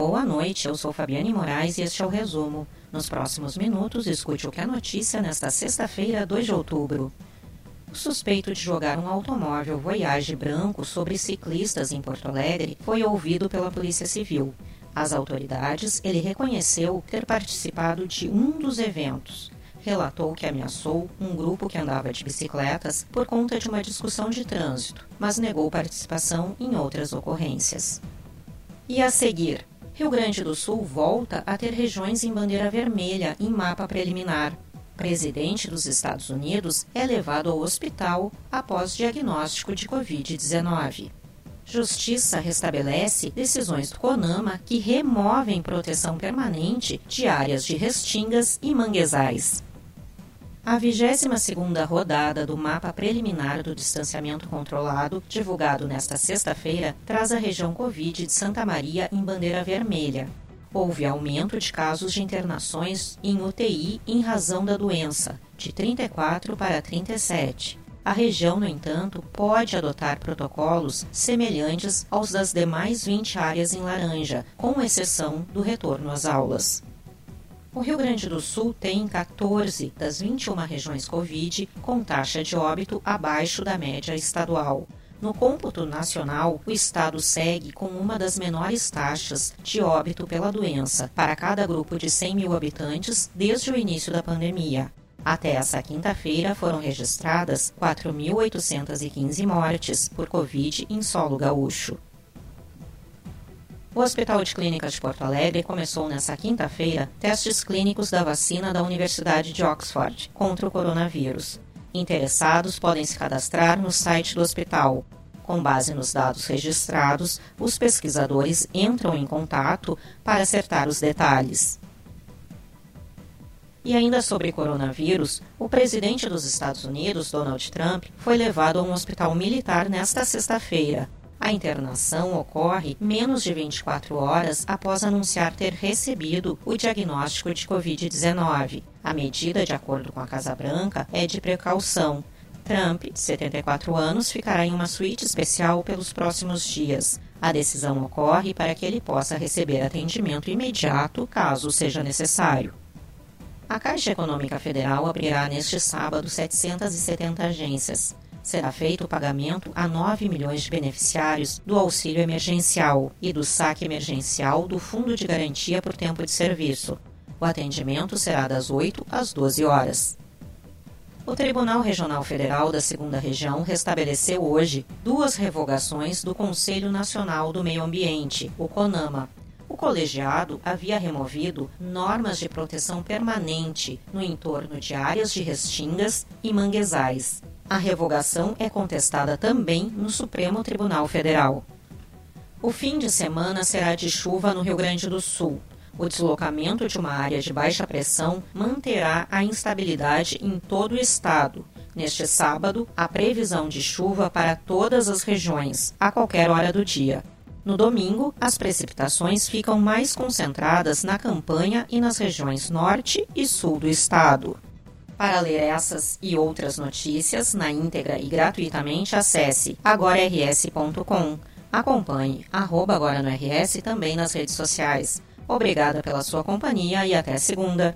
Boa noite, eu sou Fabiane Moraes e este é o resumo. Nos próximos minutos, escute o que é notícia nesta sexta-feira, 2 de outubro. O suspeito de jogar um automóvel Voyage branco sobre ciclistas em Porto Alegre foi ouvido pela Polícia Civil. Às autoridades, ele reconheceu ter participado de um dos eventos. Relatou que ameaçou um grupo que andava de bicicletas por conta de uma discussão de trânsito, mas negou participação em outras ocorrências. E a seguir, Rio Grande do Sul volta a ter regiões em bandeira vermelha em mapa preliminar. Presidente dos Estados Unidos é levado ao hospital após diagnóstico de Covid-19. Justiça restabelece decisões do CONAMA que removem proteção permanente de áreas de restingas e manguezais. A 22ª rodada do mapa preliminar do distanciamento controlado, divulgado nesta sexta-feira, traz a região Covid de Santa Maria em bandeira vermelha. Houve aumento de casos de internações em UTI em razão da doença, de 34 para 37. A região, no entanto, pode adotar protocolos semelhantes aos das demais 20 áreas em laranja, com exceção do retorno às aulas. O Rio Grande do Sul tem 14 das 21 regiões Covid com taxa de óbito abaixo da média estadual. No cômputo nacional, o estado segue com uma das menores taxas de óbito pela doença para cada grupo de 100 mil habitantes desde o início da pandemia. Até essa quinta-feira foram registradas 4.815 mortes por Covid em solo gaúcho. O Hospital de Clínicas de Porto Alegre começou nesta quinta-feira testes clínicos da vacina da Universidade de Oxford contra o coronavírus. Interessados podem se cadastrar no site do hospital. Com base nos dados registrados, os pesquisadores entram em contato para acertar os detalhes. E ainda sobre coronavírus, o presidente dos Estados Unidos, Donald Trump, foi levado a um hospital militar nesta sexta-feira. A internação ocorre menos de 24 horas após anunciar ter recebido o diagnóstico de Covid-19. A medida, de acordo com a Casa Branca, é de precaução. Trump, de 74 anos, ficará em uma suíte especial pelos próximos dias. A decisão ocorre para que ele possa receber atendimento imediato, caso seja necessário. A Caixa Econômica Federal abrirá neste sábado 770 agências será feito o pagamento a 9 milhões de beneficiários do auxílio emergencial e do saque emergencial do Fundo de Garantia por Tempo de Serviço. O atendimento será das 8 às 12 horas. O Tribunal Regional Federal da Segunda Região restabeleceu hoje duas revogações do Conselho Nacional do Meio Ambiente, o CONAMA. O colegiado havia removido normas de proteção permanente no entorno de áreas de restingas e manguezais. A revogação é contestada também no Supremo Tribunal Federal. O fim de semana será de chuva no Rio Grande do Sul. O deslocamento de uma área de baixa pressão manterá a instabilidade em todo o estado. Neste sábado, há previsão de chuva para todas as regiões, a qualquer hora do dia. No domingo, as precipitações ficam mais concentradas na campanha e nas regiões norte e sul do estado. Para ler essas e outras notícias na íntegra e gratuitamente, acesse agorars.com. Acompanhe arroba agora no RS também nas redes sociais. Obrigada pela sua companhia e até segunda.